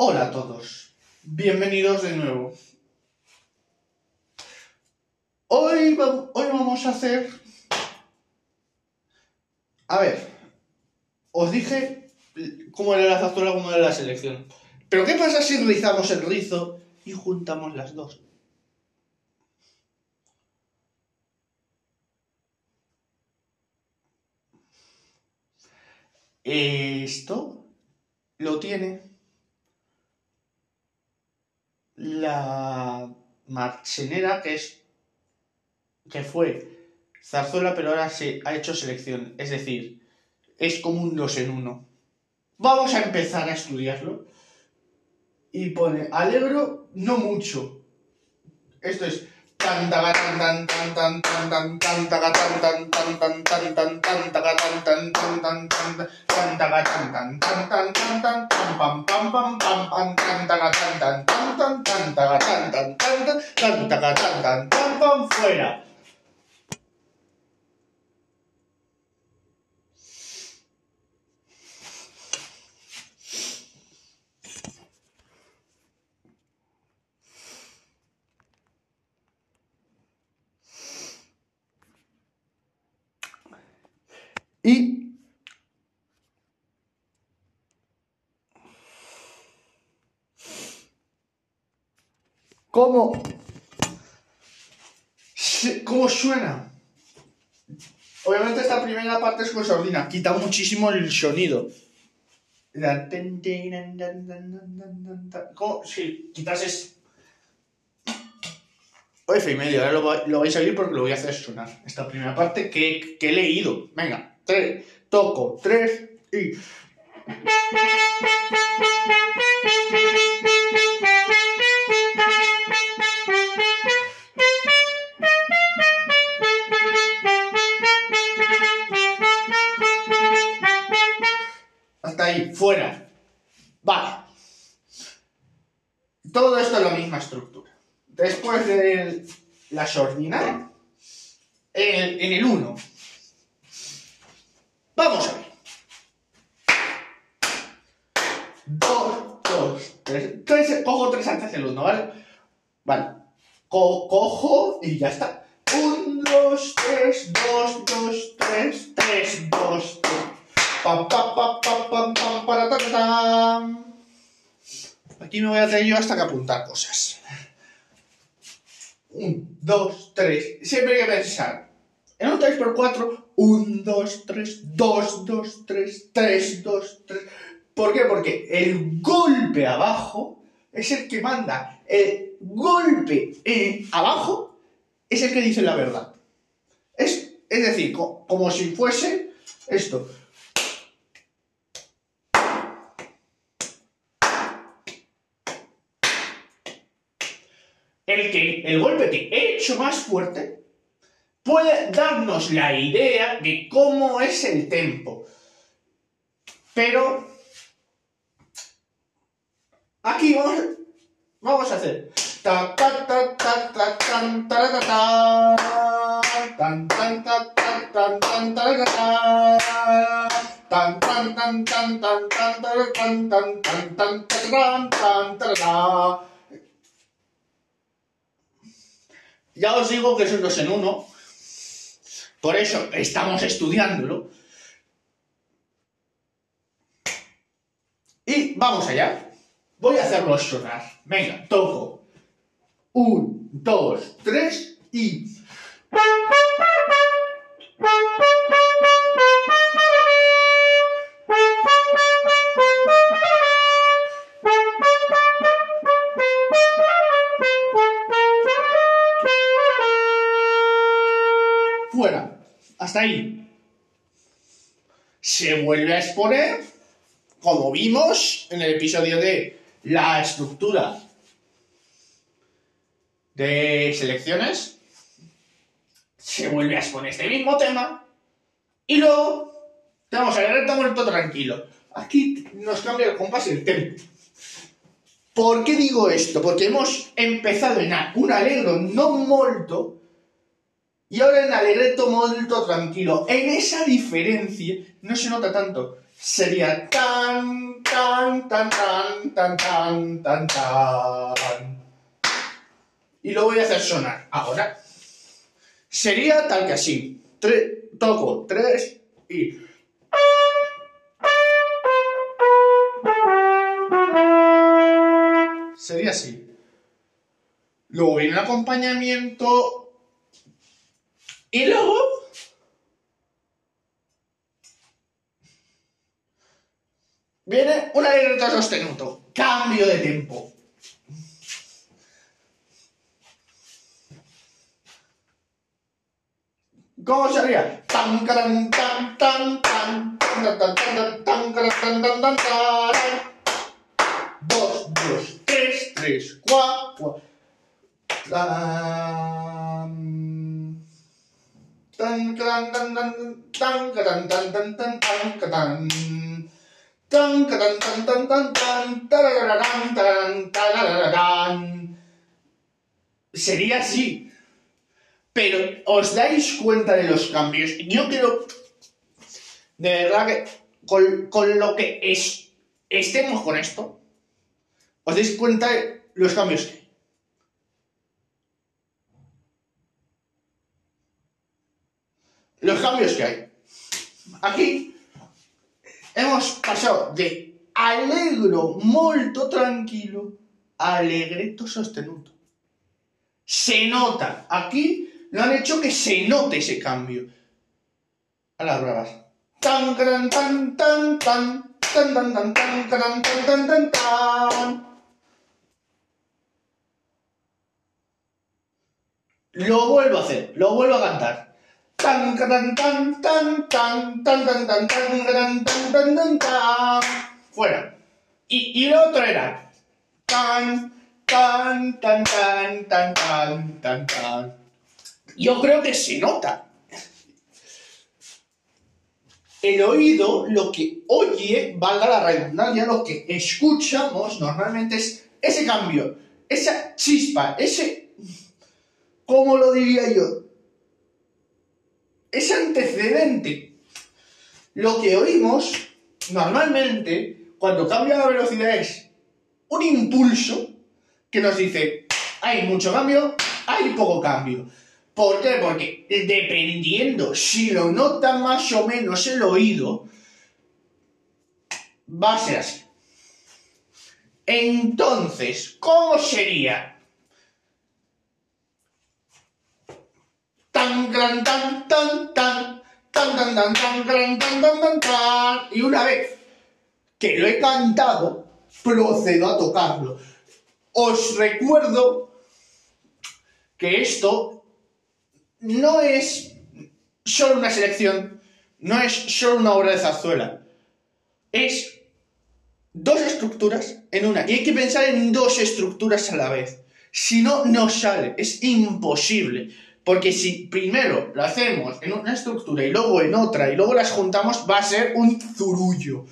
Hola a todos, bienvenidos de nuevo. Hoy, hoy vamos a hacer... A ver, os dije cómo era la factura, cómo era la selección. Pero ¿qué pasa si rizamos el rizo y juntamos las dos? Esto lo tiene la marchenera que es que fue zarzuela pero ahora se ha hecho selección. Es decir es como un dos en uno. Vamos a empezar a estudiarlo. Y pone alegro no mucho esto es tan fuera y cómo cómo suena obviamente esta primera parte es sordina quita muchísimo el sonido. ¿Cómo? si quitas es F y medio, ahora lo vais a oír porque lo voy a hacer sonar. Esta primera parte que, que he leído. Venga, toco, tres y. Hasta ahí, fuera. Vale. Todo esto es la misma estructura. Después de la sordina, en el 1. Vamos a ver. 2, 2, 3. Cojo 3 antes del 1, ¿vale? Vale. Co- cojo y ya está. 1, 2, 3, 2, 2, 3, 3, 2, 3. Pam, pam, pam, pam, pam, pam, para, ta, ta, tam. Aquí me voy a tener yo hasta que apuntar cosas. Un, dos, tres. Siempre hay que pensar. En un 3x4, 1, 2, 3, 2, 2, 3, 3, 2, 3. ¿Por qué? Porque el golpe abajo es el que manda. El golpe eh, abajo es el que dice la verdad. Es, es decir, co- como si fuese esto. el que el golpe que he hecho más fuerte puede darnos la idea de cómo es el tempo. Pero aquí vamos, vamos a hacer Ya os digo que es un dos en uno. Por eso estamos estudiándolo. Y vamos allá. Voy a hacerlo sonar. Venga, toco. Un, dos, tres y. Se vuelve a exponer, como vimos en el episodio de la estructura de selecciones. Se vuelve a exponer este mismo tema. Y luego tenemos el recto tranquilo. Aquí nos cambia el compás y el tempo. ¿Por qué digo esto? Porque hemos empezado en un alegro no molto y ahora en allegretto molto tranquilo. En esa diferencia no se nota tanto sería tan, tan, tan, tan, tan, tan, tan, tan. Y lo voy a hacer sonar ahora. Sería tal que así. toco tres y... Sería así. Luego viene el acompañamiento. Y luego. Viene un alerta sostenuto. Cambio de tempo. ¿Cómo sería? Tan, tan, tan, tan, tan, tan, tan, tan, tan, tan, tan, tan, tan, tan, Dos, dos, tres, tres, cuatro. Sería así. Pero os dais cuenta de los cambios. Yo creo, de verdad que con, con lo que es, estemos con esto, os dais cuenta de los cambios que hay. Los cambios que hay. Aquí hemos pasado de alegro molto tranquilo a alegreto sostenuto. Se nota. Aquí lo han hecho que se note ese cambio. A las tan. Lo vuelvo a hacer, lo vuelvo a cantar. Tan, tan, tan, tan, tan, tan, tan, tan, tan, tan, tan, tan, tan. Fuera. Y, y lo otro era. Tan, tan, tan, tan, tan, tan, tan, tan. Yo creo que se nota. El oído, lo que oye, valga la redundancia, lo que escuchamos normalmente es ese cambio, esa chispa, ese, ¿cómo lo diría yo? Ese antecedente. Lo que oímos normalmente cuando cambia la velocidad es un impulso que nos dice, hay mucho cambio, hay poco cambio. ¿Por qué? Porque dependiendo si lo nota más o menos el oído, va a ser así. Entonces, ¿cómo sería? y una vez que lo he cantado procedo a tocarlo os recuerdo que esto no es solo una selección no es solo una obra de zarzuela es dos estructuras en una. Y hay que pensar en dos estructuras a la vez. Si no, no sale. Es imposible. Porque si primero lo hacemos en una estructura y luego en otra y luego las juntamos, va a ser un zurullo.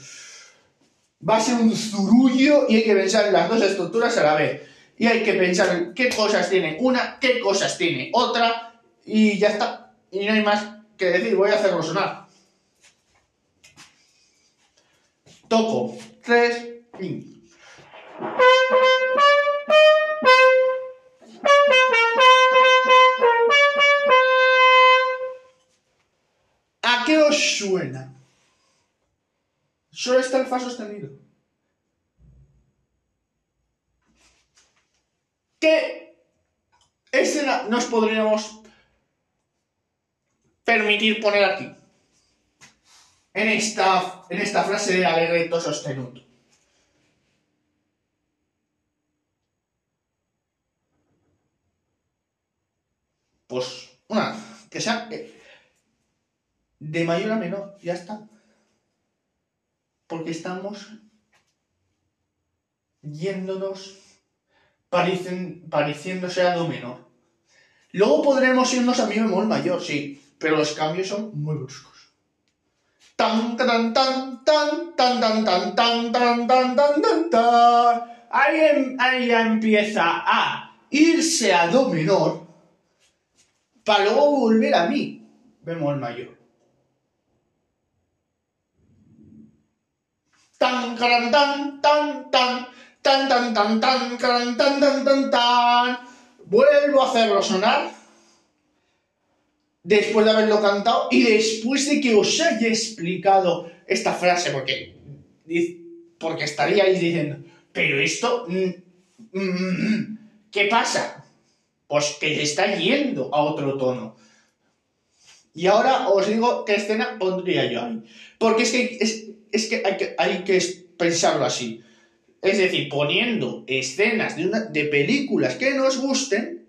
Va a ser un zurullo y hay que pensar en las dos estructuras a la vez. Y hay que pensar en qué cosas tiene una, qué cosas tiene otra, y ya está. Y no hay más que decir, voy a hacerlo sonar. Toco. Tres. Y... suena? Solo está el fa sostenido. ¿Qué escena nos podríamos permitir poner aquí. En esta, en esta frase de alegreto sostenuto. Pues una, que sea de mayor a menor, ya está. Porque estamos yéndonos pareciéndose a do menor. Luego podremos irnos a mi bemol mayor, sí, pero los cambios son muy bruscos. Tan, tan, tan, tan, tan, tan, tan, tan, tan, tan, tan, tan, tan. Ahí, ahí ya empieza a irse a do menor para luego volver a mi bemol mayor. Tan, tan, tan, tan, tan, tan, tan, tan, tan, tan, tan, tan, tan, tan. Vuelvo a hacerlo sonar después de haberlo cantado y después de que os haya explicado esta frase, porque, porque estaría ahí diciendo, pero esto, ¿qué pasa? Pues que está yendo a otro tono. Y ahora os digo qué escena pondría yo ahí. Porque es que, que, hay que hay que pensarlo así. Es decir, poniendo escenas de, de películas que nos gusten,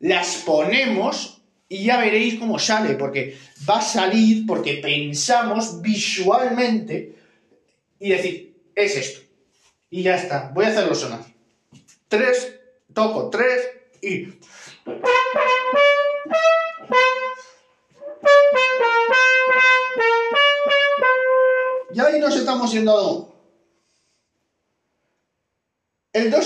las ponemos y ya veréis cómo sale, porque va a salir porque pensamos visualmente y decir, es esto. Y ya está, voy a hacerlo sonar. Tres, toco tres y... Y ahí nos estamos yendo. El do,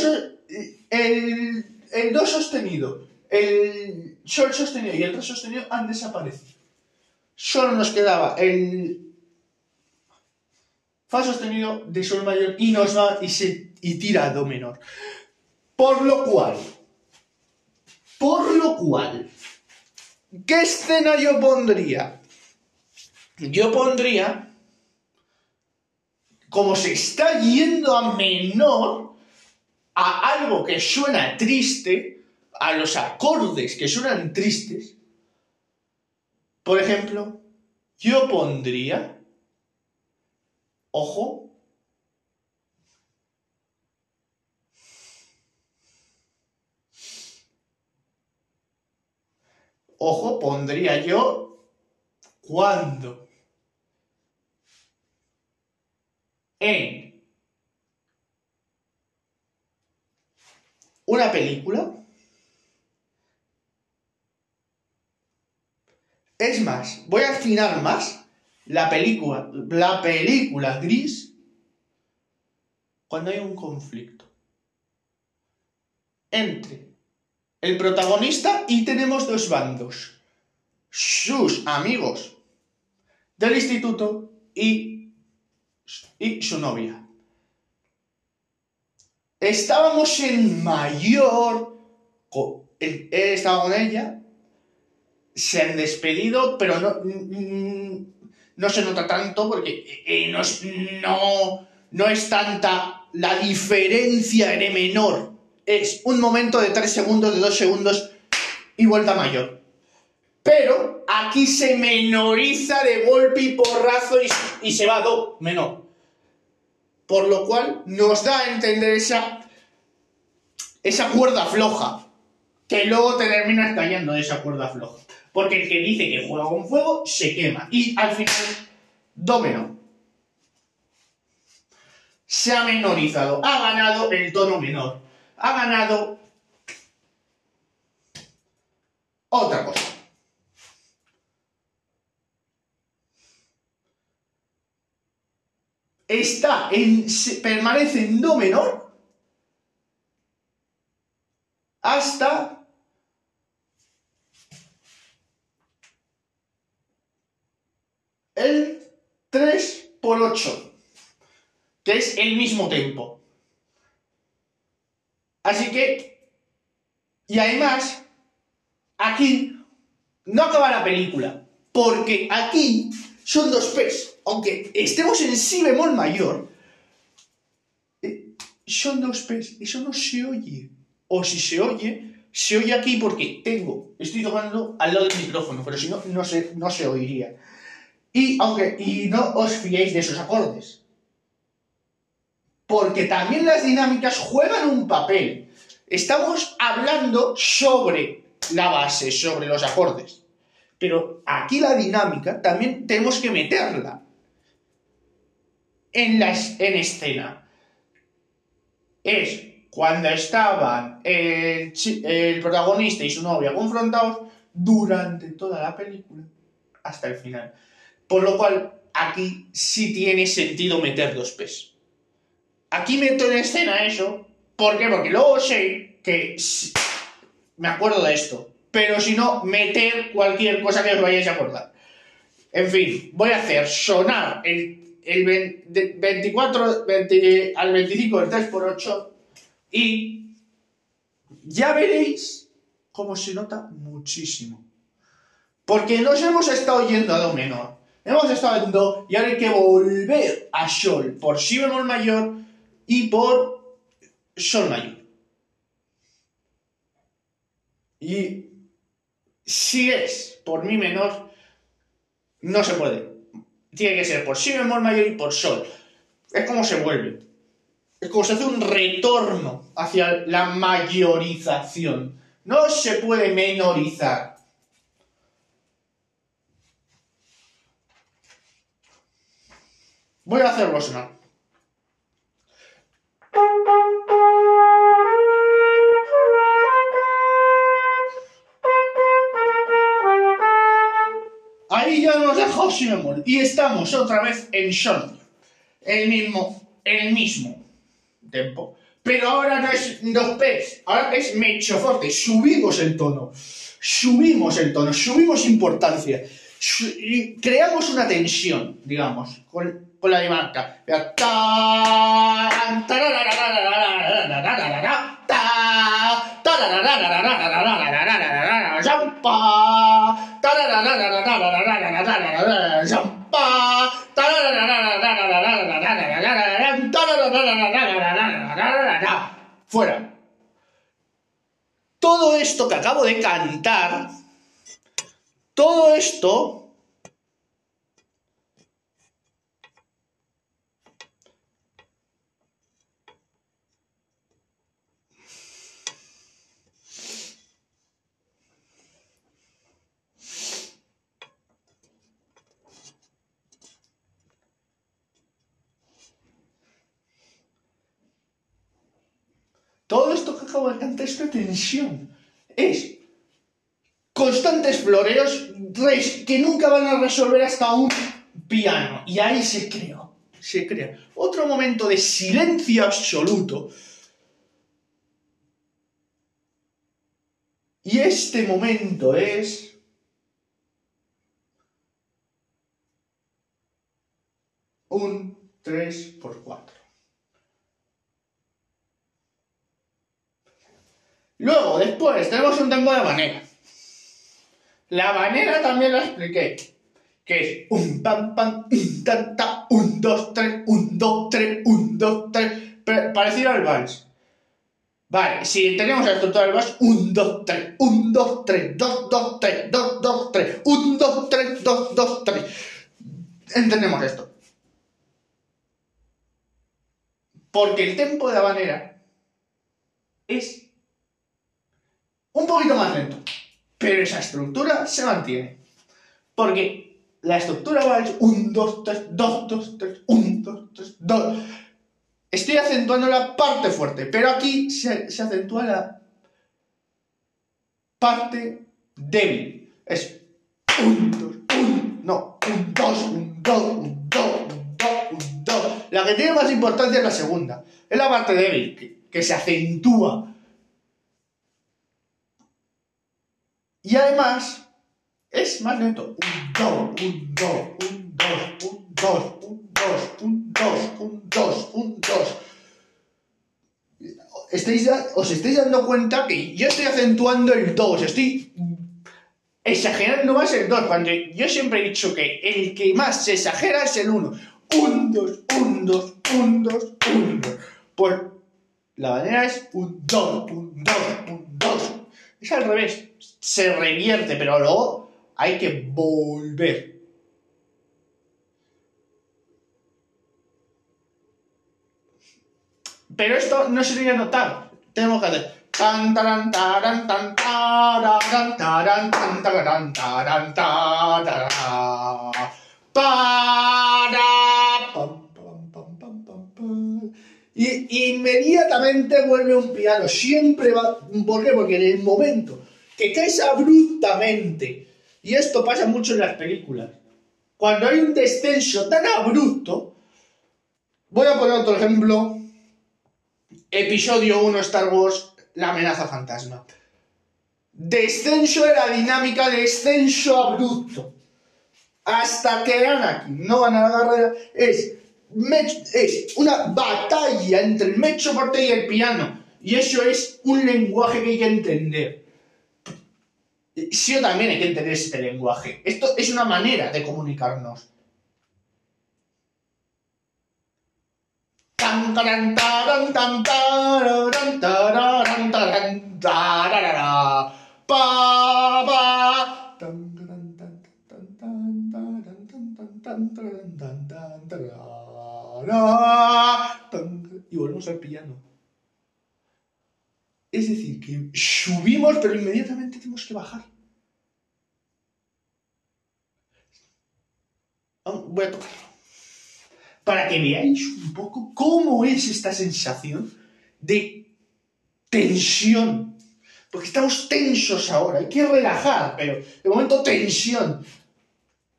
el, el do sostenido, el sol sostenido y el re sostenido han desaparecido. Solo nos quedaba el fa sostenido de sol mayor y nos va y se y tira do menor. Por lo cual, por lo cual, ¿qué escena yo pondría? Yo pondría como se está yendo a menor a algo que suena triste, a los acordes que suenan tristes, por ejemplo, yo pondría, ojo, ojo, pondría yo cuando en una película. Es más, voy a afinar más la película, la película gris cuando hay un conflicto entre el protagonista y tenemos dos bandos, sus amigos del instituto y y su novia. Estábamos en mayor, él estaba con ella, se han despedido, pero no, no se nota tanto porque eh, no, no, no es tanta la diferencia de menor. Es un momento de tres segundos, de dos segundos y vuelta mayor. Pero aquí se menoriza de golpe y porrazo y, se va a do menor. Por lo cual nos da a entender esa, esa cuerda floja. Que luego te terminas cayendo de esa cuerda floja. Porque el que dice que juega con fuego se quema. Y al final, do menor. Se ha menorizado. Ha ganado el tono menor. Ha ganado otra cosa. Está en, permanece en do menor hasta el 3 por 8, que es el mismo tempo. Así que, y además, aquí no acaba la película, porque aquí son dos P's aunque estemos en si bemol mayor, son dos P's, eso no se oye. O si se oye, se oye aquí porque tengo, estoy tocando al lado del micrófono, pero si no, no se, no se oiría. Y, aunque, y no os fiéis de esos acordes. Porque también las dinámicas juegan un papel. Estamos hablando sobre la base, sobre los acordes. Pero aquí la dinámica también tenemos que meterla en, la, en escena. Es cuando estaban el, el protagonista y su novia confrontados durante toda la película hasta el final. Por lo cual, aquí sí tiene sentido meter dos P's. Aquí meto en escena eso. ¿Por qué? Porque luego sé que me acuerdo de esto. Pero si no, meter cualquier cosa que os vayáis a acordar. En fin, voy a hacer sonar el el 24 20, al 25 el 3 por 8 y ya veréis cómo se nota muchísimo. Porque nos hemos estado yendo a Do menor. Hemos estado en Do y ahora hay que volver a Sol por Si bemol mayor y por Sol mayor. Y si es por Mi menor, no se puede. Tiene que ser por Si bemol mayor y por Sol. Es como se vuelve. Es como se hace un retorno hacia la mayorización. No se puede menorizar. Voy a hacerlo sonar. Ahí ya nos dejado sin amor. Y estamos otra vez en sol. El mismo, el mismo tempo. Pero ahora no es dos P's, ahora es mecho fuerte. Subimos el tono. Subimos el tono, subimos importancia. y creamos una tensión, digamos, con, con la dimarca. Fuera. Todo esto que acabo de cantar, todo esto Todo esto que acabo de cantar es tensión. Es constantes floreos que nunca van a resolver hasta un piano. Y ahí se crea, se crea otro momento de silencio absoluto. Y este momento es... Un 3 por 4. Luego, después, tenemos un tempo de manera. La manera también la expliqué. Que es un pam pam, un tan ta, un dos tres, un dos tres, un dos tres. Parecido al vals. Vale, si tenemos la estructura del vals, un dos tres, un dos tres, dos dos tres, dos dos tres, un dos tres, dos dos tres. Entendemos esto. Porque el tempo de habanera es un poquito más lento, pero esa estructura se mantiene. Porque la estructura va es 1, 2, 3, 2, 2, 3, 1, 2, 3, 2. Estoy acentuando la parte fuerte, pero aquí se, se acentúa la parte débil. Es 1, 2, 1, no, 1, 2, 1, 2, 1, 2, 1, 2, 1, 2. La que tiene más importancia es la segunda. Es la parte débil, que, que se acentúa Y además, es más lento. Un do, un do, un dos, un dos, un dos, un dos, un dos, un dos. Estáis, os estáis dando cuenta que yo estoy acentuando el dos, estoy exagerando más el dos, cuando yo siempre he dicho que el que más se exagera es el uno. Un, dos, un, dos, un, dos, un, dos. Pues la manera es un, dos, un, dos, un, dos. Es al revés se revierte, pero luego hay que volver. Pero esto no se tiene que notar. Tenemos que hacer. Y inmediatamente vuelve un piano. Siempre va. ¿Por qué? Porque en el momento que caes abruptamente. Y esto pasa mucho en las películas. Cuando hay un descenso tan abrupto, voy a poner otro ejemplo. Episodio 1 Star Wars, la amenaza fantasma. Descenso de la dinámica, descenso abrupto. hasta que Anakin no gana la carrera, es, es una batalla entre el mecho forte y el piano. Y eso es un lenguaje que hay que entender. Sí, también hay que entender este lenguaje. Esto es una manera de comunicarnos. Y volvemos al piano. Es decir, que subimos, pero inmediatamente tenemos que bajar. Voy a tocarlo. Para que veáis un poco cómo es esta sensación de tensión. Porque estamos tensos ahora, hay que relajar, pero de momento tensión.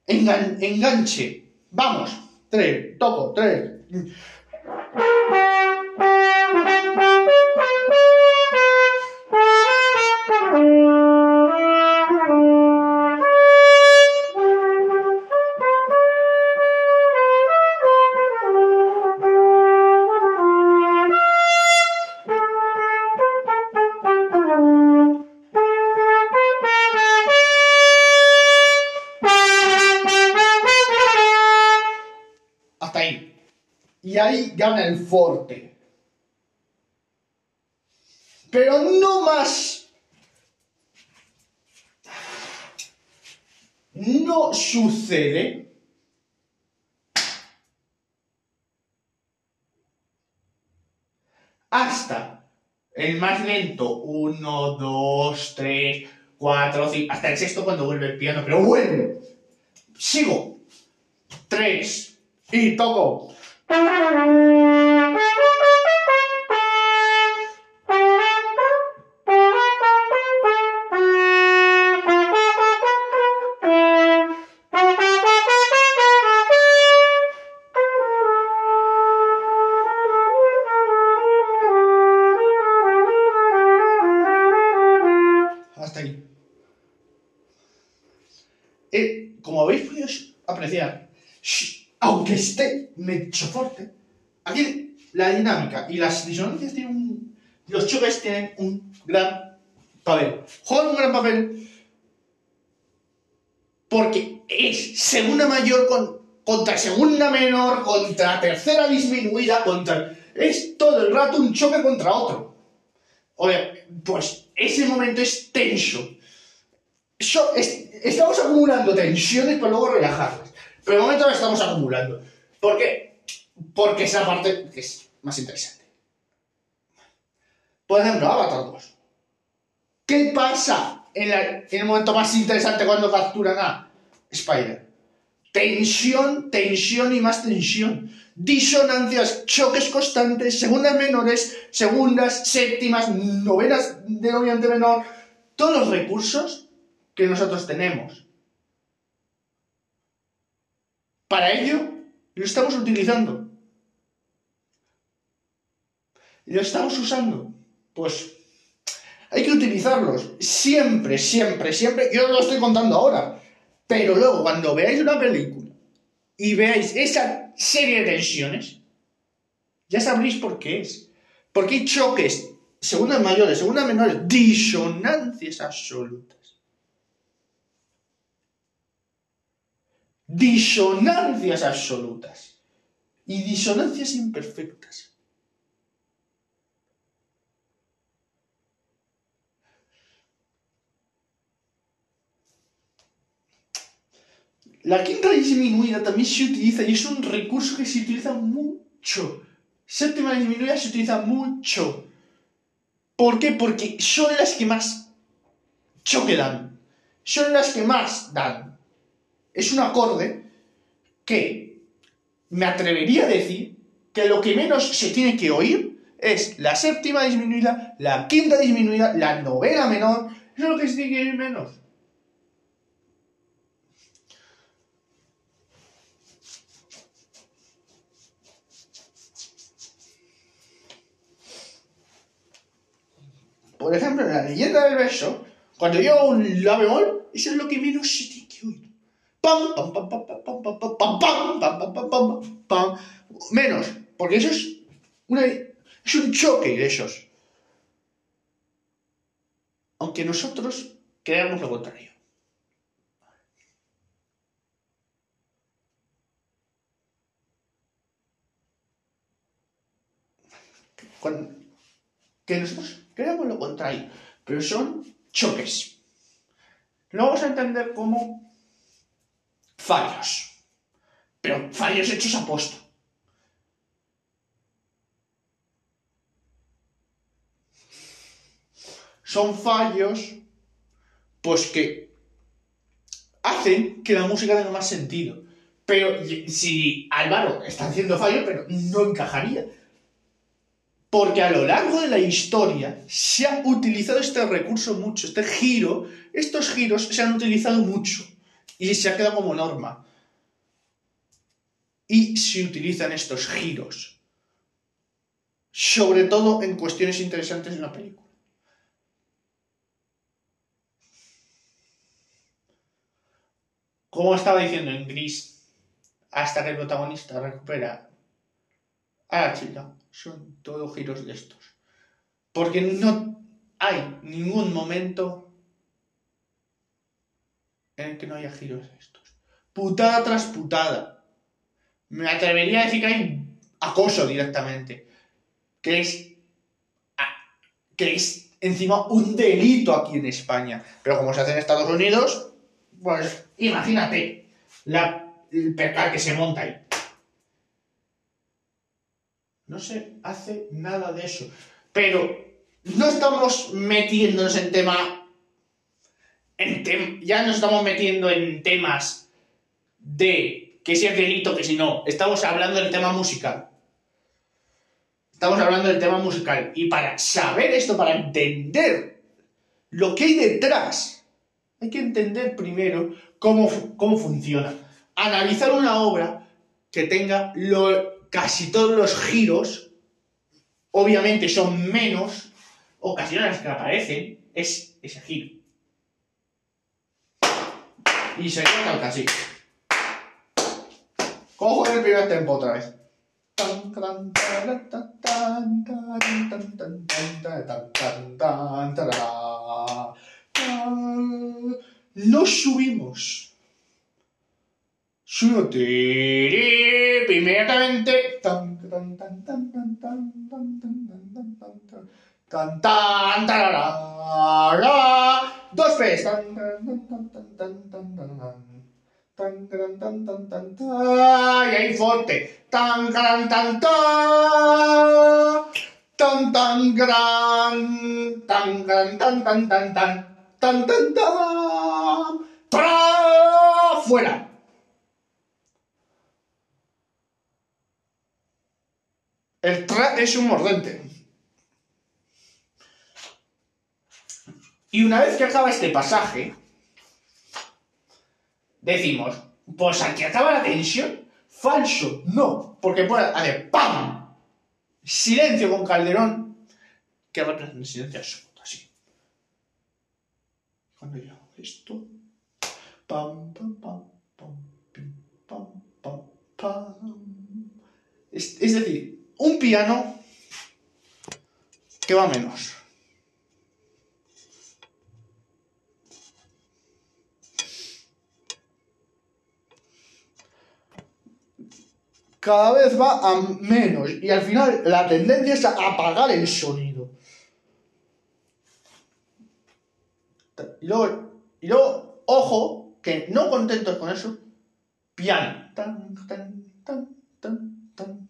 enganche. Vamos. Tres, toco, tres. Gana el forte. Pero no más. No sucede hasta el más lento, 1, 2, 3, 4, 5, hasta el sexto cuando vuelve el piano, pero vuelve. Sigo. 3 y toco. Hasta las disonancias tienen un, los choques tienen un gran papel. Juegan un gran papel porque es segunda mayor contra segunda menor, contra tercera disminuida, contra... Es todo el rato un choque contra otro. Oye, pues ese momento es tenso. estamos acumulando tensiones para luego relajarlas. Pero de momento la estamos acumulando. ¿Por qué? Porque esa parte es más interesante. Por ejemplo, Avatar 2. ¿Qué pasa en, el momento más interesante cuando capturan a Spider? Tensión, tensión y más tensión. Disonancias, choques constantes, segundas menores, segundas, séptimas, novenas de noviante menor. Todos los recursos que nosotros tenemos para ello, lo estamos utilizando. ¿Lo estamos usando? Pues hay que utilizarlos. Siempre, siempre, siempre. Yo lo estoy contando ahora. Pero luego, cuando veáis una película y veáis esa serie de tensiones, ya sabréis por qué es. Porque hay choques, segundas mayores, segundas menores, disonancias absolutas. disonancias absolutas y disonancias imperfectas. La quinta disminuida también se utiliza y es un recurso que se utiliza mucho. Séptima disminuida se utiliza mucho. ¿Por qué? Porque son las que más choque dan. Son las que más dan es un acorde que me atrevería a decir que lo que menos se tiene que oír es la séptima disminuida, la quinta disminuida, la novena menor. Eso es lo que se tiene que oír menos. Por ejemplo, en la leyenda del beso, cuando yo un la bemol, eso es lo que menos se tiene que oír. pam, pam, pam, pam, pam, pam, pam, pam, pam, pam, pam, pam, pam, menos, porque eso es una, es un choque de esos. Aunque nosotros creamos lo contrario. que nosotros creamos lo contrario, pero son choques. Lo vamos a entender como fallos, pero fallos hechos a posto. Son fallos, pues que hacen que la música tenga más sentido. Pero si Álvaro está haciendo fallos, pero no encajaría. Porque a lo largo de la historia se ha utilizado este recurso mucho, este giro, estos giros se han utilizado mucho y se ha quedado como norma. Y se utilizan estos giros, sobre todo en cuestiones interesantes de una película. Como estaba diciendo en Gris, hasta que el protagonista recupera a la chica son todos giros de estos. Porque no hay ningún momento en el que no haya giros de estos. Putada tras putada. Me atrevería a decir que hay acoso directamente. Que es. que es encima un delito aquí en España. Pero como se hace en Estados Unidos, pues imagínate la, el percal que se monta ahí. No se hace nada de eso. Pero no estamos metiéndonos en tema... En ya nos estamos metiendo en temas de que si es delito, que si no. Estamos hablando del tema musical. Estamos hablando del tema musical. Y para saber esto, para entender lo que hay detrás, hay que entender primero cómo, cómo funciona. Analizar una obra que tenga lo, casi todos los giros, obviamente son menos ocasiones que aparecen, es ese giro. Y se tal así. Cojo el primer tempo otra vez. No subimos su inmediatamente tan tan tan tan tan tan tan tan tan tan tan dos veces tan tan tan tan tan tan tan tan tan tan tan y ahí fuerte tan tan tan tan tan gran tan tan tan tan tan tan tan tan tan fuera El tra es un mordente. Y una vez que acaba este pasaje, decimos, pues aquí acaba la tensión. Falso, no, porque puede hacer ¡pam! Silencio con Calderón, que va a tener silencio absoluto, así. Cuando yo hago esto, pam, pam, pam, pam, pam, pam, pam. Es, es decir, un piano que va menos. Cada vez va a menos y al final la tendencia es a apagar el sonido. Y luego, y luego ojo, que no contentos con eso, piano. Tan, tan, tan, tan, tan,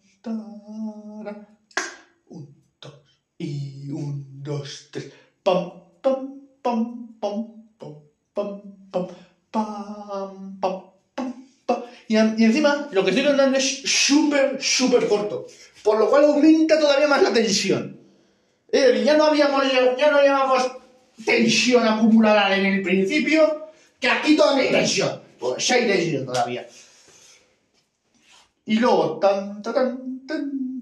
Un, dos, y un, dos, tres. Pam, pam, pam, pam, pam, pam, pam, pam, pam, pam, Y, encima lo que estoy contando es súper, súper corto. Por lo cual aumenta todavía más la tensión. ya no habíamos, ya no llevamos tensión acumulada en el principio, que aquí todavía hay tensión. Pues hay tensión todavía. Y luego, tan, tan, tan,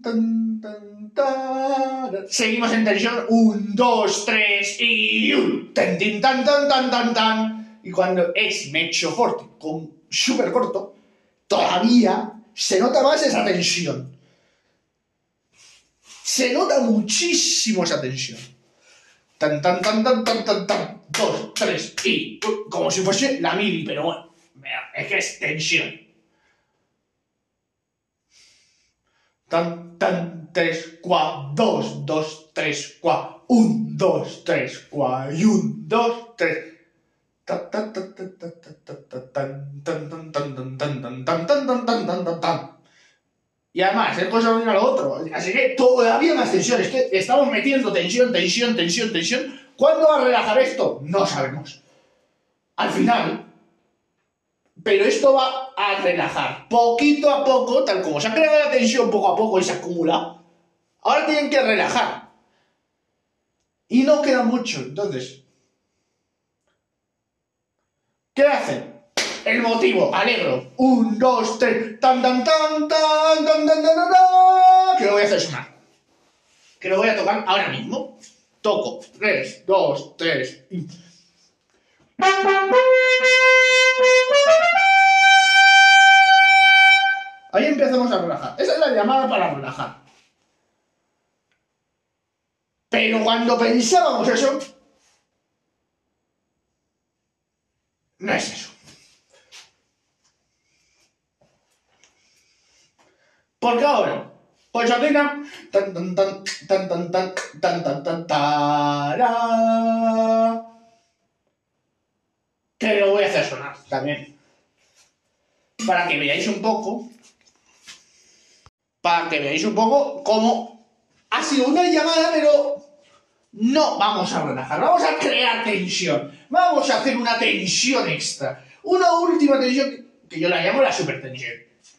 tan, Seguimos en tensión. Un, dos, tres y un. Tan, tan, tan, tan, tan, tan. Y cuando es mecho forte con súper corto, todavía se nota más esa tensión. Se nota muchísimo esa tensión. Tan, tan, tan, tan, tan, tan, tan. Dos, tres, y. Como si fuese la mili, pero bueno. Es que es tensión. Tan, tan, tres, cua, dos, dos, tres, cua, un, dos, tres, cua, y un, dos, tres. Tan, tan, tan, tan, tan, tan, tan, tan, tan, tan, tan, tan, tan, tan, tan. Y además, es cosa de lo otro. Así que todavía más tensión. Es que estamos metiendo tensión, tensión, tensión, tensión. ¿Cuándo va a relajar esto? No sabemos. Al final. Pero esto va a relajar poquito a poco, tal como se ha creado la tensión poco a poco y se acumula. Ahora tienen que relajar. Y no queda mucho, entonces. ¿Qué hacen? El motivo, alegro. Un, dos, tres. Tan, tan, tan, tan, tan, tan, tan, tan. Que lo voy a hacer sonar. Que lo voy a tocar ahora mismo. Toco. Tres, dos, tres. Y... Ahí empezamos a relajar. Esa es la llamada para relajar. Pero cuando pensábamos eso, no es eso. Porque ahora, pues ordena tan tan tan tan tan tan tan tan tan. Que lo voy a hacer sonar también. Para que veáis un poco para que veáis un poco cómo ha sido una llamada pero no vamos a relajar. Vamos a crear tensión. Vamos a hacer una tensión extra. Una última tensión que yo la llamo la supertensión.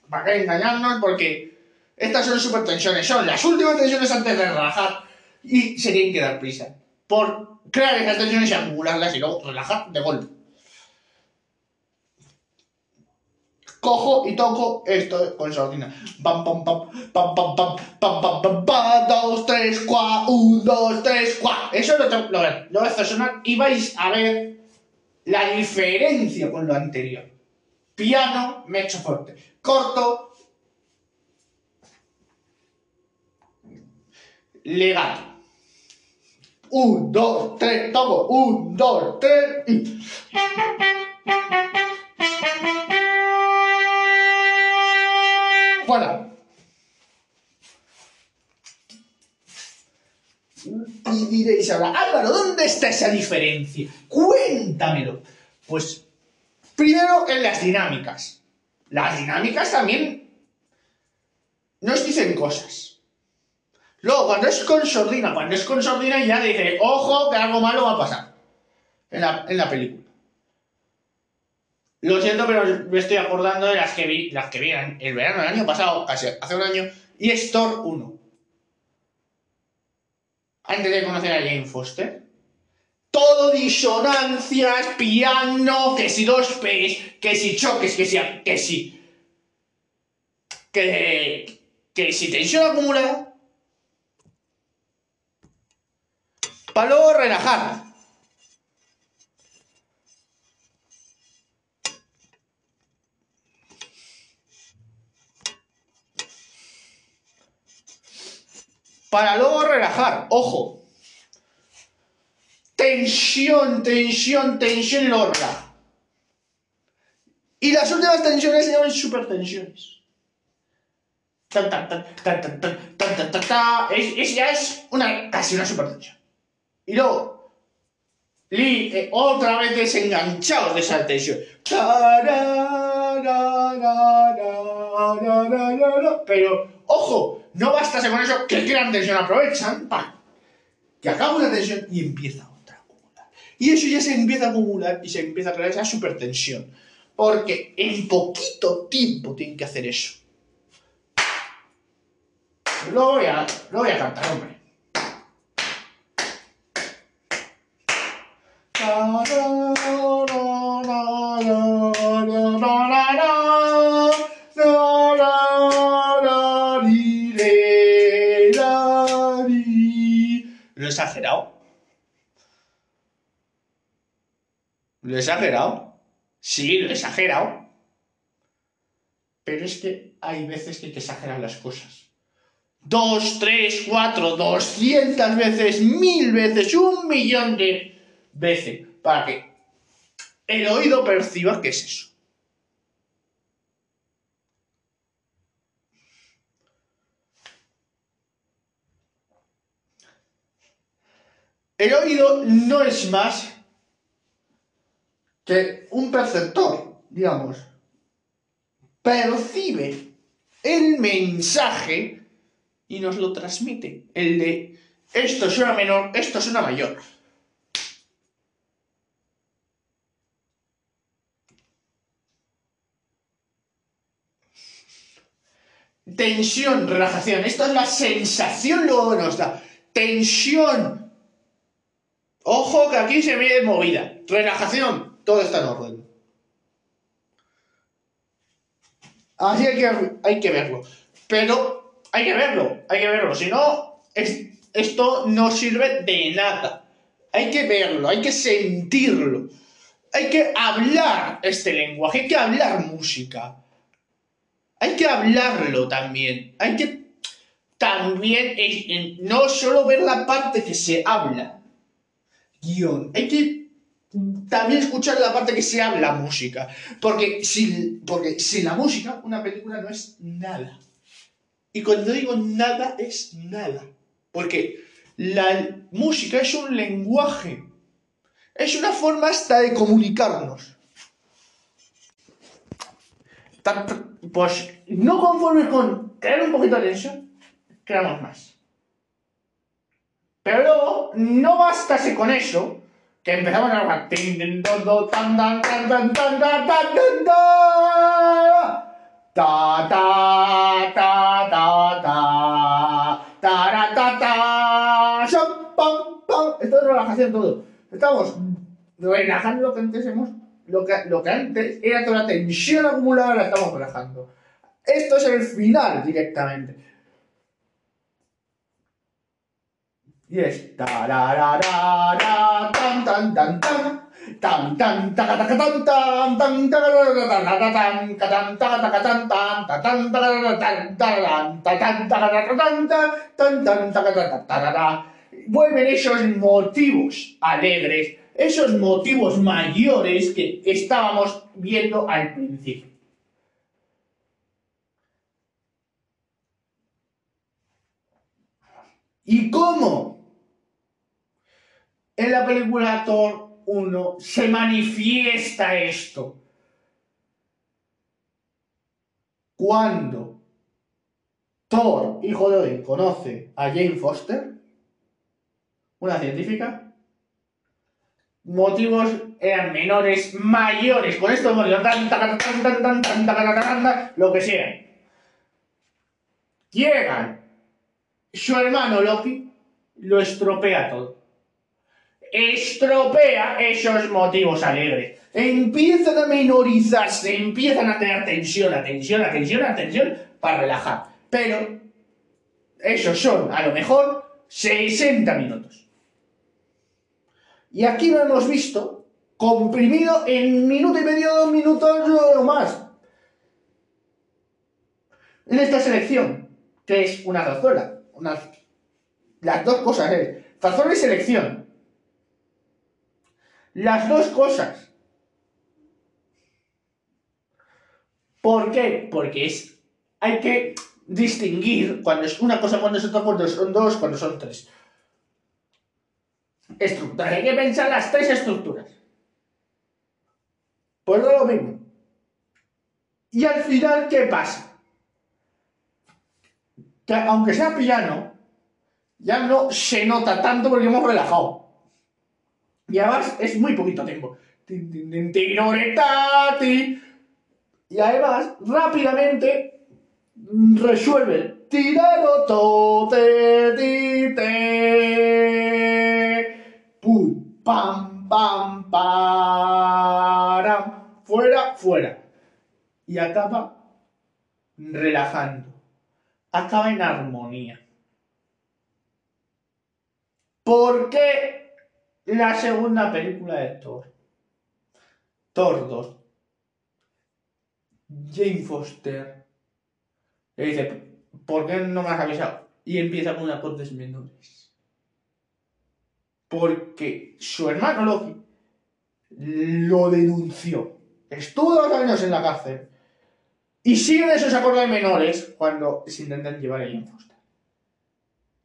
Para que engañarnos porque estas son supertensiones, son las últimas tensiones antes de relajar y se tienen que dar prisa. Por crear esas tensiones y acumularlas y luego relajar de golpe. Cojo y toco esto con sordina. Pam, pam, pam, pam, pam, pam, pam, pam, pam, pam, dos, tres, cua, un, dos, tres, cua. Eso lo, tengo, lo, lo voy a sonar y vais a ver la diferencia con lo anterior. Piano, mezzo fuerte. Corto, legato. Un, dos, tres, toco. Un, dos, tres y... Fuera. Y diréis ahora, Álvaro, ¿dónde está esa diferencia? Cuéntamelo. Pues primero en las dinámicas. Las dinámicas también nos dicen cosas. Luego, cuando es con sordina, cuando es con sordina ya dice, ojo, que algo malo va a pasar en la, en la película. Lo siento, pero me estoy acordando de las que vi, las que vi el verano del año pasado, casi hace un año, y es Thor 1. Antes de conocer a Jane Foster. Todo disonancias, piano, que si dos P's, que si choques, que si... que que... que si tensión acumulada. Para luego relajar. Para luego relajar, ojo. Tensión, tensión, tensión luego relaja. Y las últimas tensiones se llaman supertensiones. Tan, tan, tan, tan, tan, tan, tan, tan, tan. Es, es- ya es una, casi una supertensión. Y luego, li- eh, otra vez desenganchados de esa tensión. Pero, ojo, no bastase con eso, que crean tensión, aprovechan, pa, que acaba una tensión y empieza otra a acumular. Y eso ya se empieza a acumular y se empieza a crear esa supertensión. Porque en poquito tiempo tienen que hacer eso. Lo voy a, lo voy a cantar, hombre. Exagerado? ¿Lo he exagerado? Sí, lo he exagerado. Pero es que hay veces que hay que exagerar las cosas. Dos, tres, cuatro, doscientas veces, mil veces, un millón de veces. Para que el oído perciba que es eso. El oído no es más que un perceptor, digamos. Percibe el mensaje y nos lo transmite. El de esto suena menor, esto suena mayor. Tensión, relajación. Esto es la sensación luego nos da. Tensión. Ojo que aquí se ve movida. Relajación. Todo está en orden. Así hay que, hay que verlo. Pero hay que verlo. Hay que verlo. Si no, esto no sirve de nada. Hay que verlo. Hay que sentirlo. Hay que hablar este lenguaje. Hay que hablar música hay que hablarlo también. Hay que también no solo ver la parte que se habla, guion. Hay que también escuchar la parte que se habla música. Porque si, porque sin la música, una película no es nada. Y cuando digo nada, es nada. Porque la música es un lenguaje. Es una forma hasta de comunicarnos pues no conforme con crear un poquito de tensión, creamos más. Pero luego no bastase con eso, que empezamos a jugar. Ta ta ta ta ta ta ta ta pam pam esto es relajación todo. Estamos relajando lo que antes hemos lo que, lo que antes era toda la tensión acumulada la estamos relajando. Esto es el final directamente. Y es tan tan tan tan tan tan tan tan tan vuelven esos motivos alegres esos motivos mayores que estábamos viendo al principio. ¿Y cómo? En la película Thor 1 se manifiesta esto. Cuando Thor, hijo de Odin, conoce a Jane Foster, una científica, motivos eran menores, mayores, con motivos, lo que sea. Llegan, su hermano Loki lo estropea todo. Estropea esos motivos alegres. Empiezan a menorizarse, empiezan a tener tensión, atención, atención, atención, para relajar. Pero esos son, a lo mejor, 60 minutos. Y aquí lo hemos visto comprimido en minuto y medio, dos minutos o más. En esta selección, que es una zarzuela, las dos cosas ¿eh? y selección. Las dos cosas. ¿Por qué? Porque es, hay que distinguir cuando es una cosa, cuando es otra, cuando son dos, cuando son tres estructuras. Hay que pensar las tres estructuras. Pues no lo mismo. Y al final, ¿qué pasa? Que aunque sea piano, ya no se nota tanto porque hemos relajado. Y además es muy poquito tiempo. Y además, rápidamente resuelve. Tirado todo, pam, pam, param, fuera, fuera. Y acaba relajando. Acaba en armonía. ¿Por qué la segunda película de Thor? Thor 2. Jane Foster Le dice, ¿por qué no me has avisado? Y empieza con acordes menores. Porque su hermano Loki lo denunció. Estuvo dos años en la cárcel. Y siguen esos acordes menores cuando se intentan llevar a Jane Foster.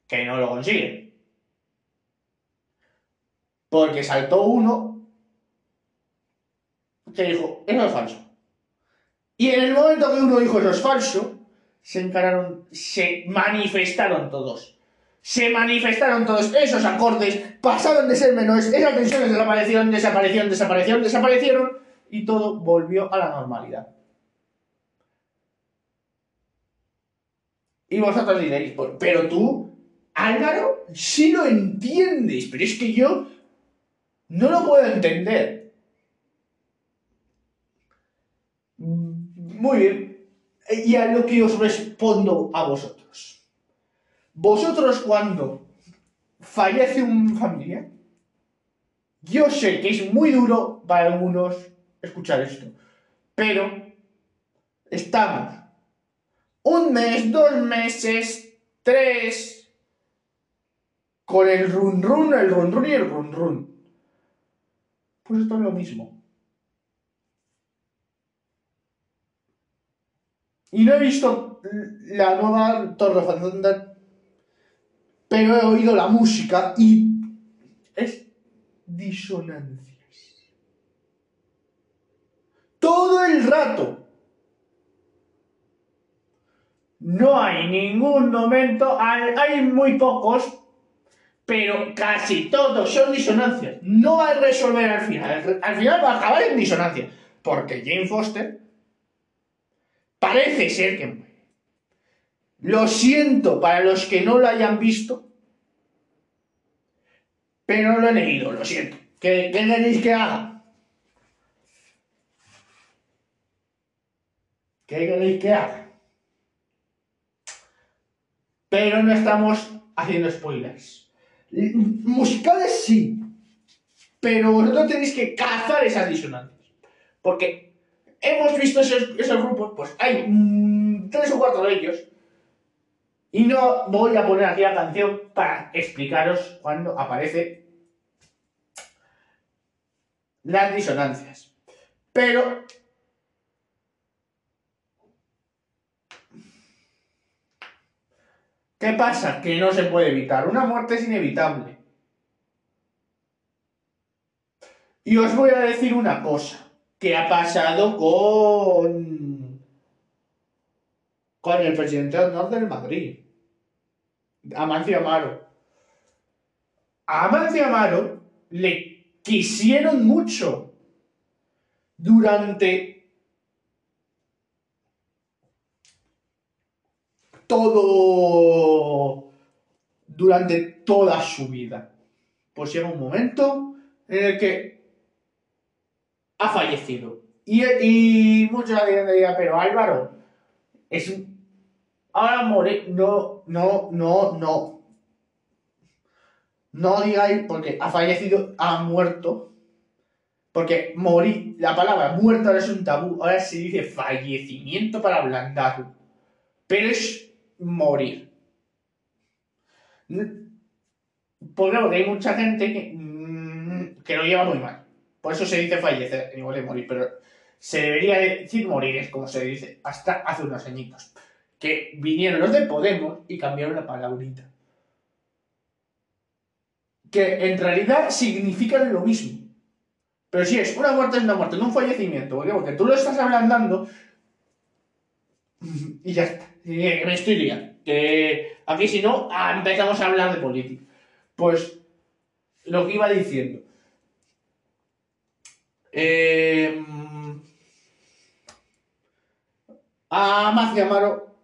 Que no lo consiguen. Porque saltó uno que dijo, eso es falso. Y en el momento que uno dijo eso es falso, se encararon, se manifestaron todos. Se manifestaron todos esos acordes, pasaron de ser menores, esas tensiones desaparecieron, desaparecieron, desaparecieron, desaparecieron y todo volvió a la normalidad. Y vosotros diréis, pero tú, Álvaro, sí lo entiendes, pero es que yo no lo puedo entender. Muy bien. Y a lo que os respondo a vosotros. Vosotros cuando fallece un familiar, yo sé que es muy duro para algunos escuchar esto, pero estamos un mes, dos meses, tres, con el run run, el run run y el run run. Pues esto es lo mismo. Y no he visto la nueva Torre Thunder, pero he oído la música y es disonancias. Todo el rato. No hay ningún momento, hay muy pocos, pero casi todos son disonancias. No hay resolver al final. Al final va a acabar en disonancia. Porque Jane Foster parece ser que muere. Lo siento para los que no lo hayan visto, pero no lo he leído, lo siento. ¿Qué, qué queréis que haga? ¿Qué queréis que haga? Pero no estamos haciendo spoilers. Musicales sí, pero vosotros tenéis que cazar esas disonancias. Porque hemos visto esos, grupos, pues hay mm, tres o cuatro de ellos. Y no voy a poner aquí la canción para explicaros cuando aparece las disonancias. Pero ¿Qué pasa? Que no se puede evitar. Una muerte es inevitable. Y os voy a decir una cosa que ha pasado con con el presidente de honor del Madrid, Amancio Amaro. A Amancio Amaro le quisieron mucho durante todo durante toda su vida. Pues llega un momento en el que ha fallecido. Y, y muchos dirían, pero Álvaro, es ahora more, no, no, no, no. No digáis porque ha fallecido, ha muerto. Porque morir, la palabra muerto ahora es un tabú, ahora se dice fallecimiento para ablandarlo. Pero es morir. Porque hay mucha gente que, mm, que lo lleva muy mal. Por eso se dice fallecer igual de morir, pero se debería decir morir, es como se dice hasta hace unos añitos. Que vinieron los de Podemos y cambiaron la palabrita. Que en realidad significan lo mismo. Pero si es una muerte, es una muerte, no un fallecimiento. Porque tú lo estás hablando y ya está me estoy liando. Aquí si no, empezamos a hablar de política. Pues lo que iba diciendo. Eh, a Macio Amaro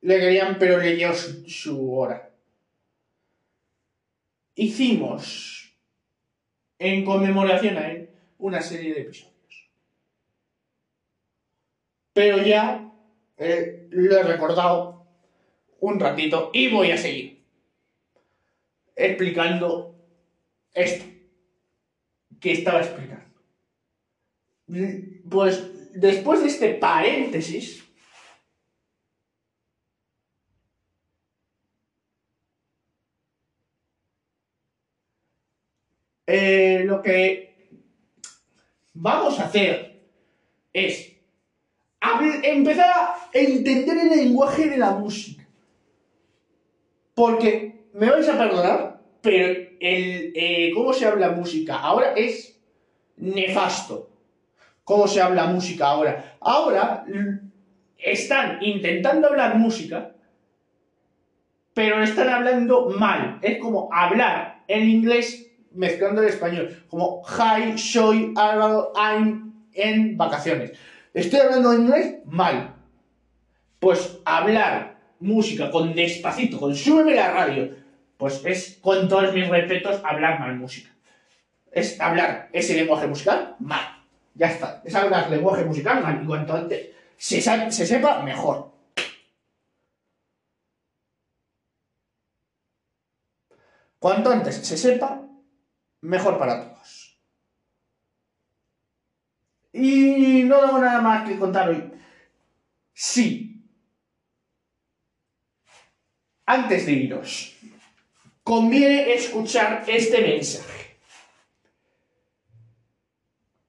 le querían, pero le dio su, hora. Hicimos en conmemoración a él una serie de episodios. Pero ya eh, lo he recordado un ratito y voy a seguir explicando esto que estaba explicando. Pues después de este paréntesis, eh, lo que vamos a hacer es habl- empezar a entender el lenguaje de la música. Porque me vais a perdonar, pero el eh, cómo se habla música ahora es nefasto. ¿Cómo se habla música ahora? Ahora están intentando hablar música, pero están hablando mal. Es como hablar en inglés mezclando el español. Como hi, soy, I'm en vacaciones. Estoy hablando inglés mal. Pues hablar música con despacito, con súbeme la radio, pues es, con todos mis respetos, hablar mal música. Es hablar ese lenguaje musical mal. Ya está. Es hablar lenguaje musical mal. Y cuanto antes se, se sepa, mejor. Cuanto antes se sepa, mejor para todos. Y no tengo nada más que contar hoy. Sí. Antes de iros, conviene escuchar este mensaje.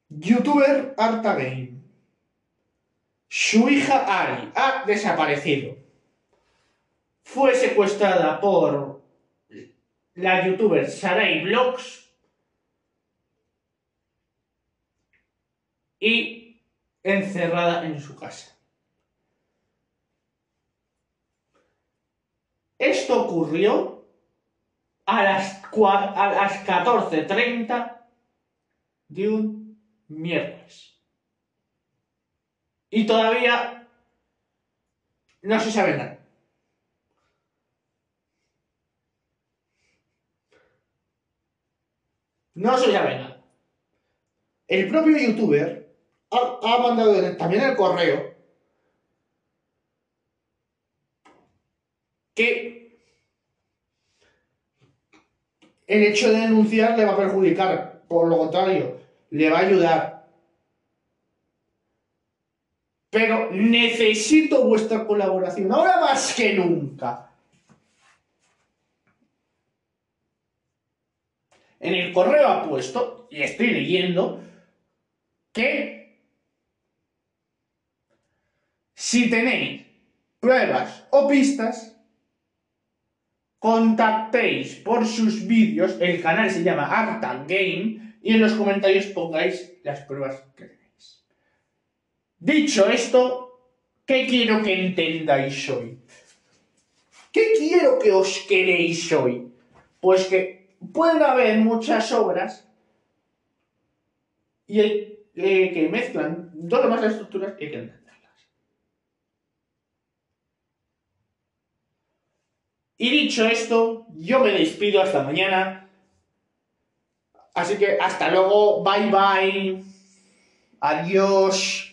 Youtuber Arta. Su hija Ari ha desaparecido. Fue secuestrada por la youtuber Sarai Vlogs y encerrada en su casa. Esto ocurrió a las, a las 14.30 de un miércoles. Y todavía no se sabe nada. No se sabe nada. El propio youtuber ha, mandado también el correo que el hecho de denunciar le va a perjudicar, por lo contrario, le va a ayudar. Pero necesito vuestra colaboración, ahora más que nunca. En el correo ha puesto, y estoy leyendo, que si tenéis pruebas o pistas, contactéis por sus vídeos, el canal se llama Arta Game, y en los comentarios pongáis las pruebas que tenéis. Dicho esto, ¿qué quiero que entendáis hoy? ¿Qué quiero que os queréis hoy? Pues que pueden haber muchas obras y eh, que mezclan dos o más estructuras y que Y dicho esto, yo me despido hasta mañana. Así que hasta luego, bye bye. Adiós.